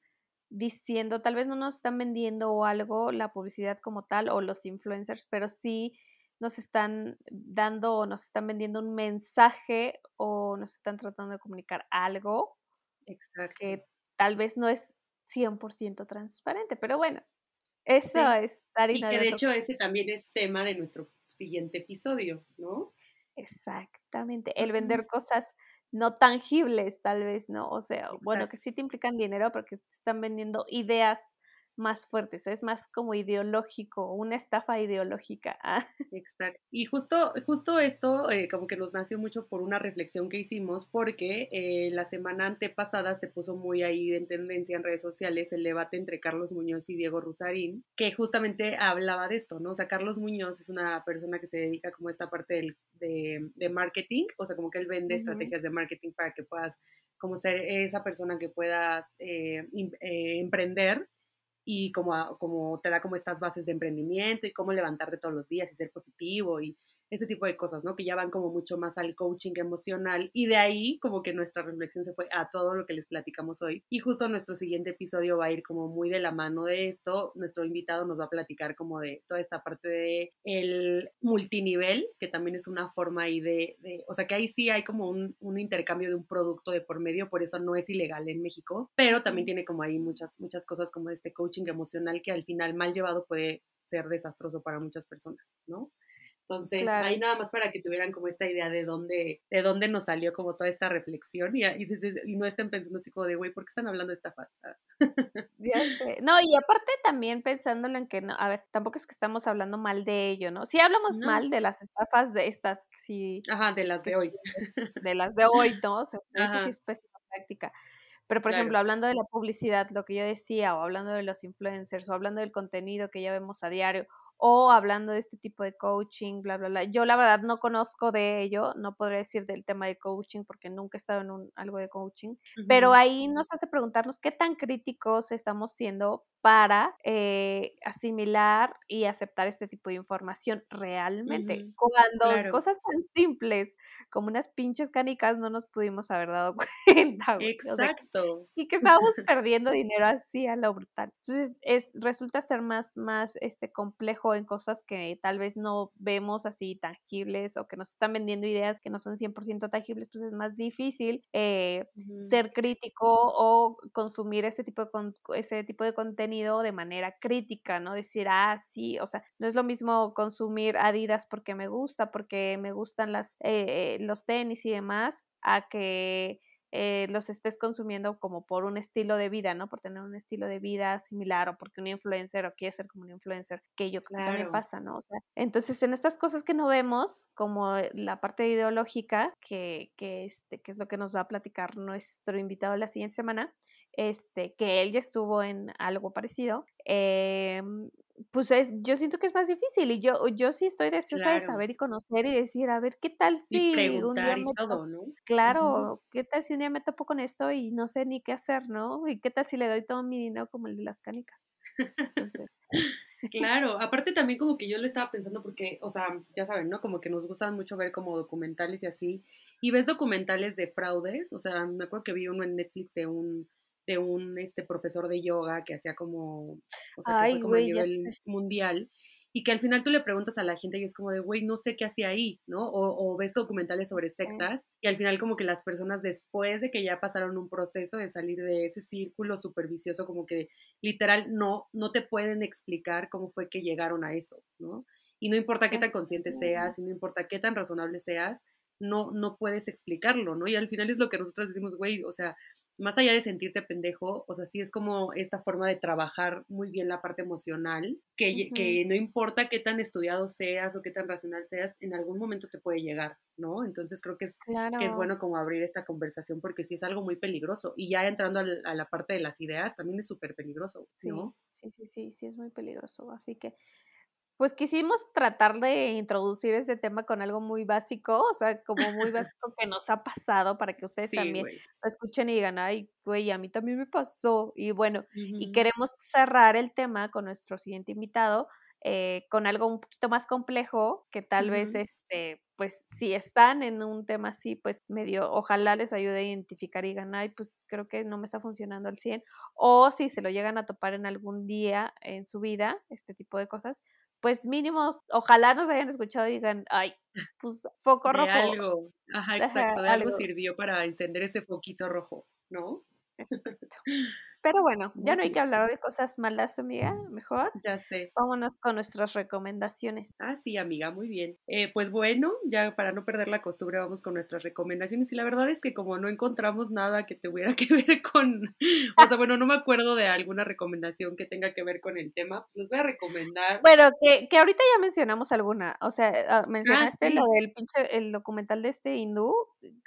[SPEAKER 1] diciendo, tal vez no nos están vendiendo algo, la publicidad como tal, o los influencers, pero sí nos están dando o nos están vendiendo un mensaje o nos están tratando de comunicar algo que tal vez no es 100% transparente, pero bueno, eso es
[SPEAKER 3] harina Y que de, hecho ese también es tema de nuestro siguiente episodio, ¿no?
[SPEAKER 1] Exactamente, el vender cosas no tangibles tal vez, ¿no? O sea, bueno, que sí te implican dinero porque te están vendiendo ideas más fuertes, es más como ideológico, una estafa ideológica. Ah.
[SPEAKER 3] Exacto. Y justo, justo esto eh, como que nos nació mucho por una reflexión que hicimos porque eh, la semana antepasada se puso muy ahí en tendencia en redes sociales el debate entre Carlos Muñoz y Diego Rusarín, que justamente hablaba de esto, ¿no? O sea, Carlos Muñoz es una persona que se dedica como a esta parte de, de, marketing, o sea, como que él vende estrategias de marketing para que puedas como ser esa persona que puedas eh, emprender y como, como te da como estas bases de emprendimiento y cómo levantarte todos los días y ser positivo y ese tipo de cosas, ¿no? Que ya van como mucho más al coaching emocional y de ahí como que nuestra reflexión se fue a todo lo que les platicamos hoy y justo nuestro siguiente episodio va a ir como muy de la mano de esto, nuestro invitado nos va a platicar como de toda esta parte de el multinivel, que también es una forma ahí de, de o sea que ahí sí hay como un, un, intercambio de un producto de por medio, por eso no es ilegal en México, pero también tiene como ahí muchas, muchas cosas como este coaching emocional que al final mal llevado puede ser desastroso para muchas personas, ¿no? Entonces, ahí nada más para que tuvieran como esta idea de dónde, de dónde nos salió como toda esta reflexión y, y, no estén pensando así como de, güey, ¿por qué están hablando de esta fase?
[SPEAKER 1] No, y aparte también pensándolo en que, no, a ver, tampoco es que estamos hablando mal de ello, ¿no? Si hablamos mal de las estafas de estas, sí.
[SPEAKER 3] Ajá, de las de hoy.
[SPEAKER 1] De las de hoy, ¿no? O sea, eso sí es pésima práctica. Pero, por ejemplo, hablando de la publicidad, lo que yo decía, o hablando de los influencers, o hablando del contenido que ya vemos a diario, o hablando de este tipo de coaching, bla, bla, bla. Yo la verdad no conozco de ello, no podría decir del tema de coaching porque nunca he estado en un, algo de coaching, pero ahí nos hace preguntarnos qué tan críticos estamos siendo para eh, asimilar y aceptar este tipo de información realmente. Cuando cosas tan simples como unas pinches canicas no nos pudimos haber dado cuenta.
[SPEAKER 3] Exacto.
[SPEAKER 1] y que estábamos perdiendo dinero así a lo brutal. Entonces, es, resulta ser más, más este, complejo en cosas que tal vez no vemos así tangibles o que nos están vendiendo ideas que no son 100% tangibles, pues es más difícil eh, ser crítico o consumir ese tipo de, ese tipo de contenido de manera crítica, ¿no? Decir, ah, sí, o sea, no es lo mismo consumir Adidas porque me gusta, porque me gustan las, eh, los tenis y demás, a que eh, los estés consumiendo como por un estilo de vida, ¿no? Por tener un estilo de vida similar o porque un influencer o quiere ser como un influencer, que yo creo que también pasa, ¿no? O sea, entonces, en estas cosas que no vemos, como la parte ideológica, que, que, este, que es lo que nos va a platicar nuestro invitado la siguiente semana, este, que él ya estuvo en algo parecido, eh, pues es, yo siento que es más difícil y yo, yo sí estoy deseosa de saber y conocer y decir, a ver, ¿qué tal si
[SPEAKER 3] un día me todo, ¿no?
[SPEAKER 1] Claro, ¿qué tal si un día me topo con esto y no sé ni qué hacer, ¿no? ¿Y qué tal si le doy todo mi dinero como el de las canicas?
[SPEAKER 3] claro, aparte también como que yo lo estaba pensando porque, o sea, ya saben, ¿no? Como que nos gustan mucho ver como documentales y así, y ves documentales de fraudes, o sea, me acuerdo que vi uno en Netflix de un de un este profesor de yoga que hacía como, o sea, que fue como a nivel mundial y que al final tú le preguntas a la gente y es como de, güey, no sé qué hacía ahí, ¿no? O, ves documentales sobre sectas y al final como que las personas después de que ya pasaron un proceso de salir de ese círculo supervicioso, como que literal no, no te pueden explicar cómo fue que llegaron a eso, ¿no? Y no importa qué tan consciente seas y no importa qué tan razonable seas, no, no puedes explicarlo, ¿no? Y al final es lo que nosotros decimos, güey, o sea, más allá de sentirte pendejo, o sea, sí es como esta forma de trabajar muy bien la parte emocional, que, que, no importa qué tan estudiado seas o qué tan racional seas, en algún momento te puede llegar, ¿no? Entonces creo que es, que es bueno como abrir esta conversación porque sí es algo muy peligroso. Y ya entrando a la, parte de las ideas, también es súper peligroso, ¿no?
[SPEAKER 1] Sí, sí, sí, sí, es muy peligroso. Así que pues quisimos tratar de introducir este tema con algo muy básico, o sea, como muy básico que nos ha pasado para que ustedes también lo escuchen y digan, ay, güey, a mí también me pasó. Y bueno, y queremos cerrar el tema con nuestro siguiente invitado, eh, con algo un poquito más complejo, que tal vez, este, pues, si están en un tema así, pues medio, ojalá les ayude a identificar y digan, ay, pues creo que no me está funcionando al 100, o si se lo llegan a topar en algún día en su vida, este tipo de cosas, pues mínimo, ojalá nos hayan escuchado y digan, ay, pues foco rojo.
[SPEAKER 3] algo, ajá, exacto, de algo, sirvió para encender ese foquito rojo, ¿no?
[SPEAKER 1] Exacto. Pero bueno, ya no hay que hablar de cosas malas, amiga. Mejor.
[SPEAKER 3] Ya sé.
[SPEAKER 1] Vámonos con nuestras recomendaciones.
[SPEAKER 3] Ah, sí, amiga, muy bien. Eh, pues bueno, ya para no perder la costumbre, vamos con nuestras recomendaciones. Y la verdad es que como no encontramos nada que tuviera que ver con, o sea, bueno, no me acuerdo de alguna recomendación que tenga que ver con el tema, pues les voy a recomendar.
[SPEAKER 1] Bueno, que, que ahorita ya mencionamos alguna. O sea, ah, ah, mencionaste lo del pinche, el documental de este hindú,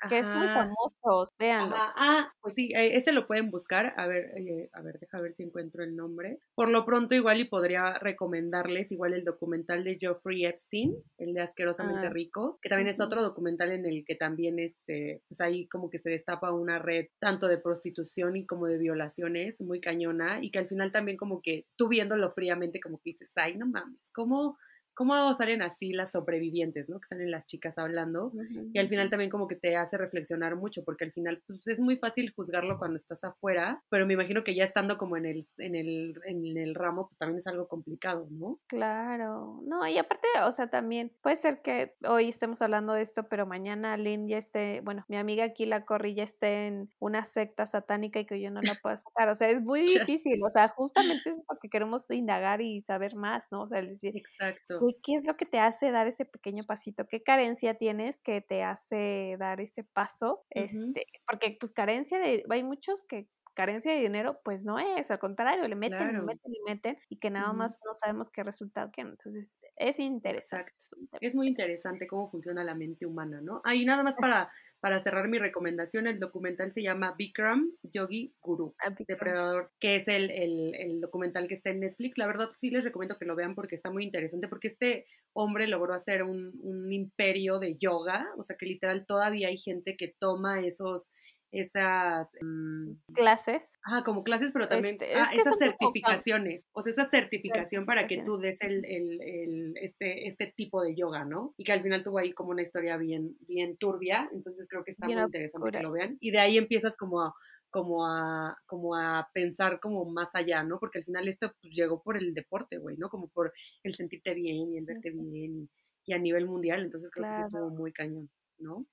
[SPEAKER 1] que es muy famoso, véanlo.
[SPEAKER 3] Ah, pues sí, eh, ese lo pueden buscar. A ver, a ver, deja ver si encuentro el nombre. Por lo pronto, igual y podría recomendarles igual el documental de Geoffrey Epstein, el de Asquerosamente ah, Rico, que también es otro documental en el que también, este, pues ahí como que se destapa una red tanto de prostitución y como de violaciones muy cañona y que al final también como que tú viéndolo fríamente como que dices, ay, no mames, ¿cómo? Cómo salen así las sobrevivientes, ¿no? Que salen las chicas hablando y al final también como que te hace reflexionar mucho porque al final pues es muy fácil juzgarlo cuando estás afuera, pero me imagino que ya estando como en el, en el, en el ramo pues también es algo complicado, ¿no?
[SPEAKER 1] Claro, no, y aparte, o sea, también puede ser que hoy estemos hablando de esto, pero mañana Lynn ya esté, bueno, mi amiga aquí la corrilla esté en una secta satánica y que yo no la pueda sacar, o sea, es muy difícil, o sea, justamente es lo que queremos indagar y saber más, ¿no? O sea, decir,
[SPEAKER 3] Exacto
[SPEAKER 1] qué es lo que te hace dar ese pequeño pasito, qué carencia tienes que te hace dar ese paso, este, porque pues carencia de, hay muchos que carencia de dinero, pues no es, al contrario, le meten, le meten, le meten y que nada más no sabemos qué resultado quieren. Entonces, es interesante.
[SPEAKER 3] Es muy interesante cómo funciona la mente humana, ¿no? Ahí nada más para para cerrar mi recomendación, el documental se llama Bikram Yogi Guru, ah, Depredador, que es el, el, documental que está en Netflix. La verdad sí les recomiendo que lo vean porque está muy interesante, porque este hombre logró hacer un, un imperio de yoga, o sea que literal todavía hay gente que toma esos esas
[SPEAKER 1] mm, clases.
[SPEAKER 3] Ajá, como clases, pero también este, ah, esas certificaciones, o sea, esa certificación para que tú des el, el, el, este, este tipo de yoga, ¿no? Y que al final tuvo ahí como una historia bien, bien turbia, entonces creo que está muy interesante que lo vean. Y de ahí empiezas como a, como a, como a pensar como más allá, ¿no? Porque al final esto pues, llegó por el deporte, güey, ¿no? Como por el sentirte bien y el verte bien y, a nivel mundial, entonces creo que sí estuvo muy cañón, ¿no?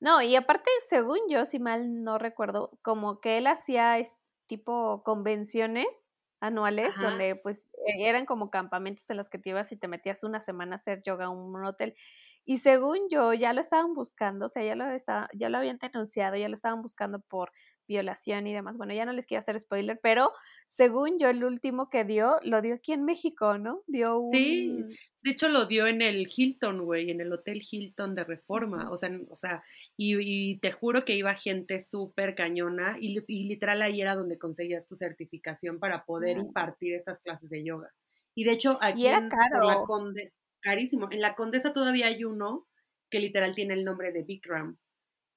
[SPEAKER 1] No, y aparte, según yo, si mal no recuerdo, como que él hacía tipo convenciones anuales donde pues e, eran como campamentos en los que te ibas y te metías una semana a hacer yoga en un hotel. Y según yo, ya lo estaban buscando, o sea, ya lo, estaba, ya lo habían denunciado, ya lo estaban buscando por violación y demás. Bueno, ya no les quiero hacer spoiler, pero según yo, el último que dio, lo dio aquí en México, ¿no? Dio un...
[SPEAKER 3] Sí, de hecho lo dio en el Hilton, güey, en el Hotel Hilton de Reforma. O sea, o sea y, te juro que iba gente súper cañona y, literal ahí era donde conseguías tu certificación para poder impartir estas clases de yoga. Y de hecho, aquí en la Conde, carísimo. En la Condesa todavía hay uno que literal tiene el nombre de Bikram.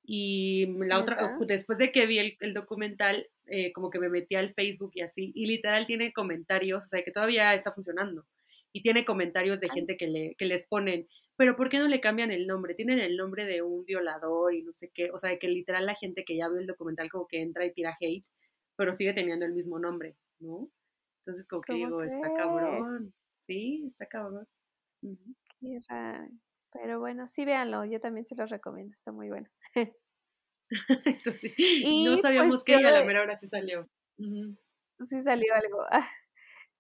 [SPEAKER 3] Y la otra, después de que vi el, documental, eh, como que me metí al Facebook y así, y literal tiene comentarios, o sea, que todavía está funcionando. Y tiene comentarios de gente que, le, que les ponen, pero ¿por qué no le cambian el nombre? Tienen el nombre de un violador y no sé qué. O sea, que literal la gente que ya vio el documental como que entra y tira hate, pero sigue teniendo el mismo nombre, ¿no? Entonces como que digo, está cabrón. Sí, está cabrón.
[SPEAKER 1] Pero bueno, sí, véanlo, yo también se los recomiendo, está muy bueno.
[SPEAKER 3] Entonces, no pues, sabíamos que a la mera hora sí salió.
[SPEAKER 1] Sí salió algo.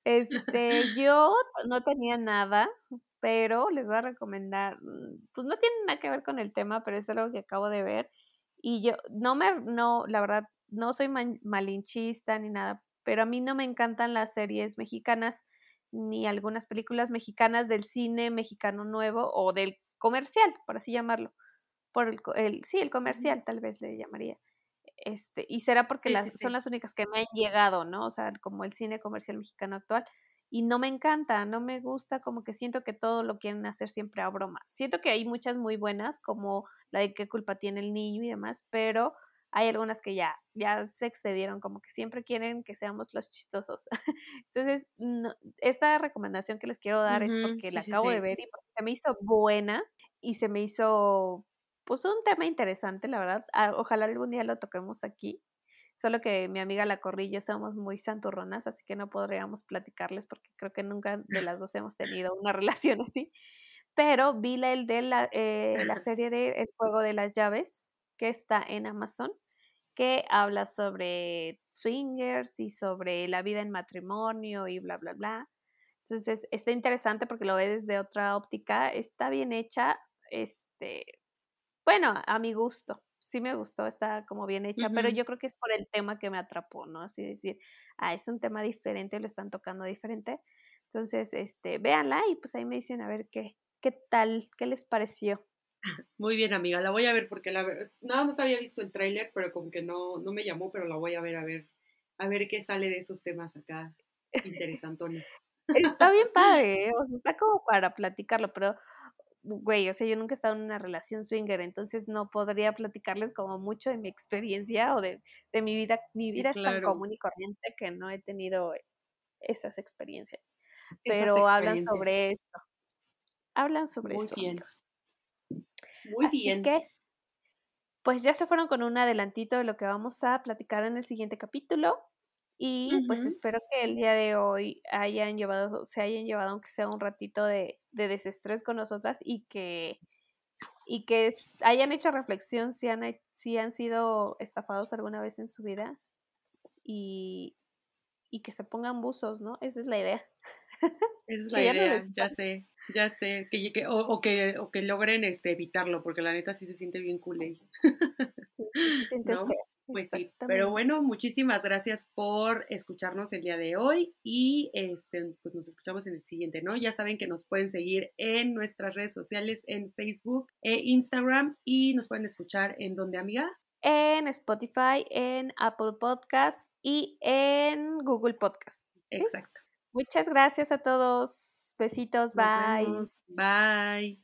[SPEAKER 1] Este, yo no tenía nada, pero les voy a recomendar, mm, pues no tiene nada que ver con el tema, pero es algo que acabo de ver. Y yo, no me, no, la verdad, no soy malinchista ni nada, pero a mí no me encantan las series mexicanas ni algunas películas mexicanas del cine mexicano nuevo o del comercial, por así llamarlo. Por el, sí, el comercial tal vez le llamaría. Este, y será porque las, son las únicas que me han llegado, ¿no? O sea, como el cine comercial mexicano actual. Y no me encanta, no me gusta, como que siento que todo lo quieren hacer siempre a broma. Siento que hay muchas muy buenas, como la de qué culpa tiene el niño y demás, pero hay algunas que ya, ya se excedieron, como que siempre quieren que seamos los chistosos. Entonces, esta recomendación que les quiero dar es porque la acabo de ver y porque se me hizo buena y se me hizo, pues, un tema interesante, la verdad. Ah, ojalá algún día lo toquemos aquí. Solo que mi amiga La Corrillo somos muy santurronas, así que no podríamos platicarles porque creo que nunca de las dos hemos tenido una relación así. Pero vi la, el de la, eh, la serie de El Juego de las Llaves, que está en Amazon que habla sobre swingers y sobre la vida en matrimonio y bla, bla, bla. Entonces, está interesante porque lo ve desde otra óptica, está bien hecha, este, bueno, a mi gusto, sí me gustó, está como bien hecha, pero yo creo que es por el tema que me atrapó, ¿no? Así decir, ah, es un tema diferente, lo están tocando diferente. Entonces, este, véanla y pues ahí me dicen a ver qué, qué tal, qué les pareció.
[SPEAKER 3] Muy bien, amiga, la voy a ver porque la nada más había visto el tráiler, pero como que no, no me llamó, pero la voy a ver a ver, a ver qué sale de esos temas acá interesantones.
[SPEAKER 1] Está bien padre, ¿eh? o sea, está como para platicarlo, pero, güey, o sea, yo nunca he estado en una relación swinger, entonces no podría platicarles como mucho de mi experiencia o de, de mi vida. Mi vida es tan común y corriente que no he tenido esas experiencias. Pero hablan sobre esto. Hablan sobre
[SPEAKER 3] Muy
[SPEAKER 1] eso.
[SPEAKER 3] Bien. Muy
[SPEAKER 1] Así
[SPEAKER 3] bien.
[SPEAKER 1] que, pues ya se fueron con un adelantito de lo que vamos a platicar en el siguiente capítulo. Y pues espero que el día de hoy hayan llevado, se hayan llevado aunque sea un ratito de, de desestrés con nosotras y que, y que hayan hecho reflexión si han, si han sido estafados alguna vez en su vida y, y que se pongan buzos, ¿no? Esa es la idea.
[SPEAKER 3] Esa es la idea, ya sé, ya sé, que, o, o, que, o que logren este, evitarlo, porque la neta sí se siente bien cool.
[SPEAKER 1] se siente
[SPEAKER 3] ¿No? Pues sí, pero bueno, muchísimas gracias por escucharnos el día de hoy y este, pues nos escuchamos en el siguiente, ¿no? Ya saben que nos pueden seguir en nuestras redes sociales, en Facebook e Instagram y nos pueden escuchar en donde, amiga?
[SPEAKER 1] En Spotify, en Apple Podcast y en Google Podcast.
[SPEAKER 3] Exacto.
[SPEAKER 1] Muchas gracias a todos. Besitos, bye.
[SPEAKER 3] Bye.